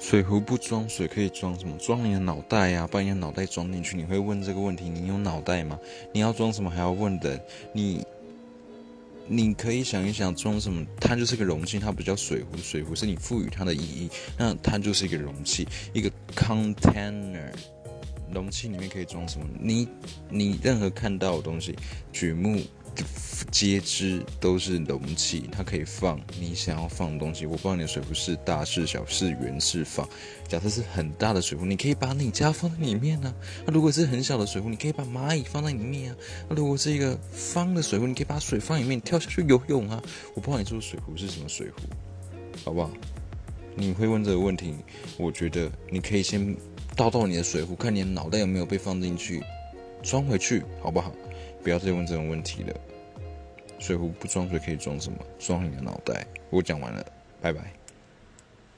水壶不装水可以装什么？装你的脑袋呀，把你的脑袋装进去。你会问这个问题？你有脑袋吗？你要装什么还要问的？你，你可以想一想，装什么？它就是个容器，它不叫水壶，水壶是你赋予它的意义。那它就是一个容器，一个 container。容器里面可以装什么？你，你任何看到的东西，举目。皆知都是容器，它可以放你想要放的东西。我不知道你的水壶是大是小是圆是方。假设是很大的水壶，你可以把你家放在里面呢。那如果是很小的水壶，你可以把蚂蚁放在里面啊。那如果是一个方的水壶，你可以把水放里面跳下去游泳啊。我不知道你说的水壶是什么水壶，好不好？你会问这个问题，我觉得你可以先倒到你的水壶，看你的脑袋有没有被放进去，装回去，好不好？不要再问这种问题了。水壶不装水可以装什么？装你的脑袋。我讲完了，拜拜。